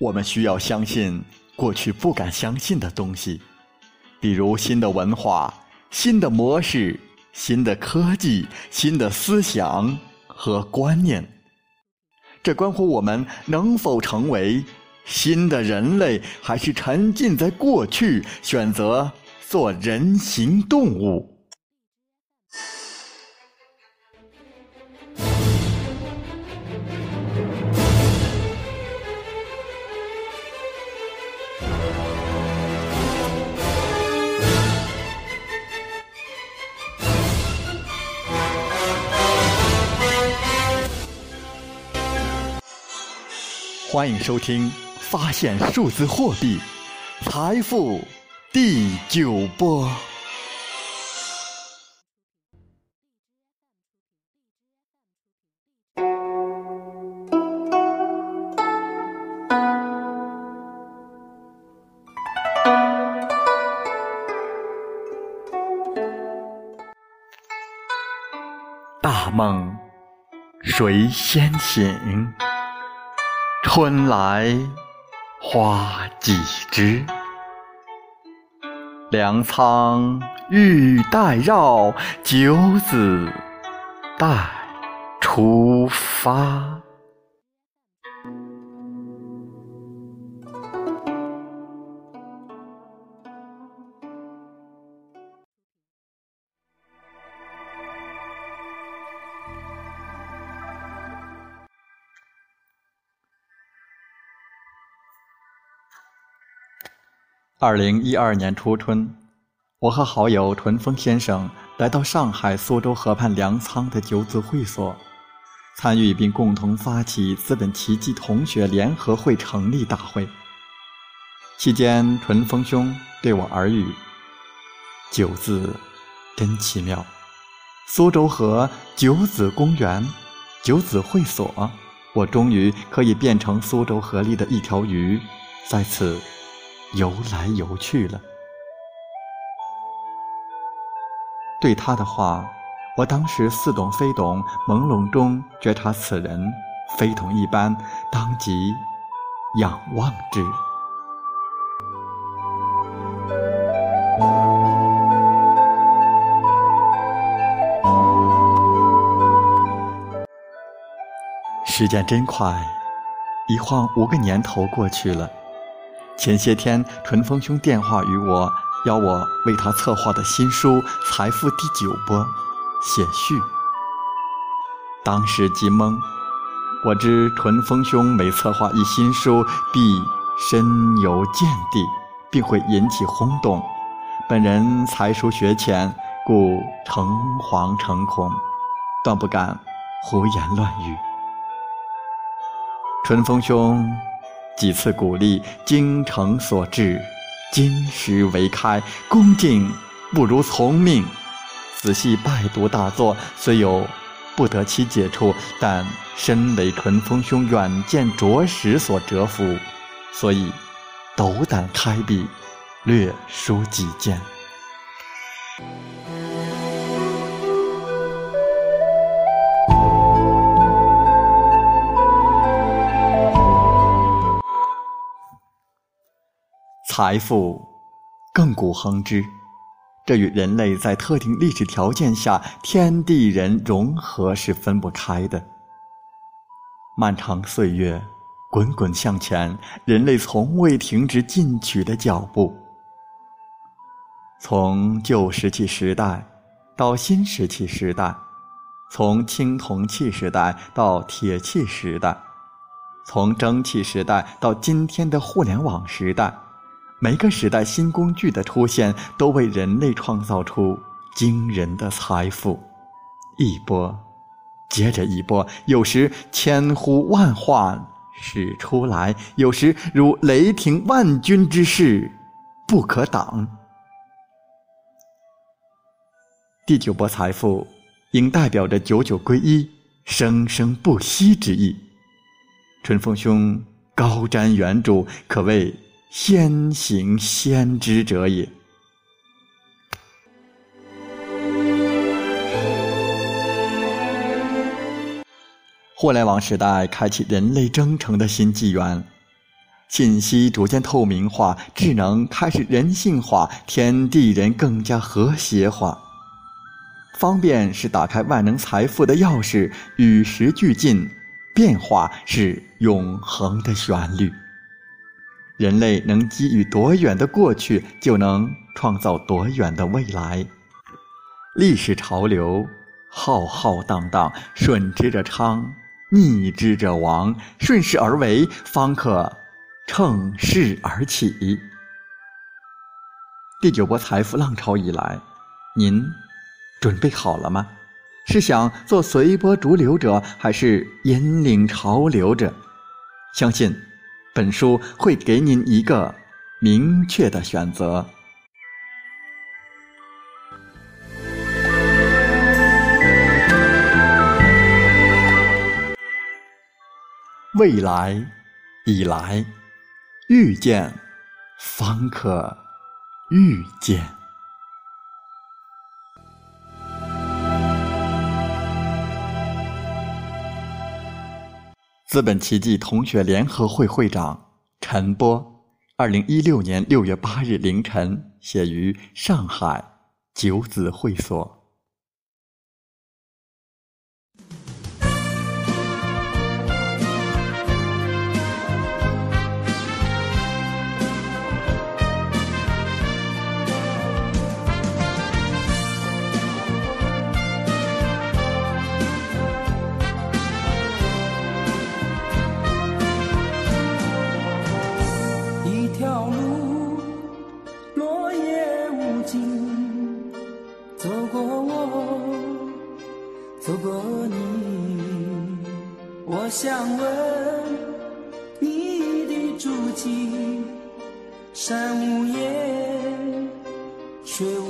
我们需要相信过去不敢相信的东西，比如新的文化、新的模式、新的科技、新的思想和观念。这关乎我们能否成为新的人类，还是沉浸在过去，选择做人形动物。欢迎收听《发现数字货币财富》第九波。大梦谁先醒？春来花几枝，粮仓玉带绕，九子带出发。二零一二年初春，我和好友屯风先生来到上海苏州河畔粮仓的九子会所，参与并共同发起资本奇迹同学联合会成立大会。期间，屯风兄对我耳语：“九字真奇妙，苏州河九子公园、九子会所，我终于可以变成苏州河里的一条鱼，在此。”游来游去了。对他的话，我当时似懂非懂，朦胧中觉察此人非同一般，当即仰望之。时间真快，一晃五个年头过去了。前些天，淳风兄电话与我，邀我为他策划的新书《财富第九波》写序。当时即懵，我知淳风兄每策划一新书，必深有见地，并会引起轰动。本人才疏学浅，故诚惶诚恐，断不敢胡言乱语。淳风兄。几次鼓励，精诚所至，金石为开，恭敬不如从命。仔细拜读大作，虽有不得其解处，但身为淳风兄远见卓识所折服，所以斗胆开笔，略书几件。财富，亘古恒之，这与人类在特定历史条件下天地人融合是分不开的。漫长岁月，滚滚向前，人类从未停止进取的脚步。从旧石器时代到新石器时代，从青铜器时代到铁器时代，从蒸汽时代到今天的互联网时代。每个时代新工具的出现，都为人类创造出惊人的财富，一波接着一波，有时千呼万唤始出来，有时如雷霆万钧之势不可挡。第九波财富，应代表着九九归一、生生不息之意。春风兄高瞻远瞩，可谓。先行先知者也。互联网时代开启人类征程的新纪元，信息逐渐透明化，智能开始人性化，天地人更加和谐化。方便是打开万能财富的钥匙，与时俱进，变化是永恒的旋律。人类能给予多远的过去，就能创造多远的未来。历史潮流浩浩荡荡，顺之者昌，逆之者亡。顺势而为，方可。乘势而起。第九波财富浪潮以来，您准备好了吗？是想做随波逐流者，还是引领潮流者？相信本书会给您一个明确的选择。未来已来。遇见，方可遇见。资本奇迹同学联合会会长陈波，二零一六年六月八日凌晨写于上海九子会所。想问你的足迹，山无言，水无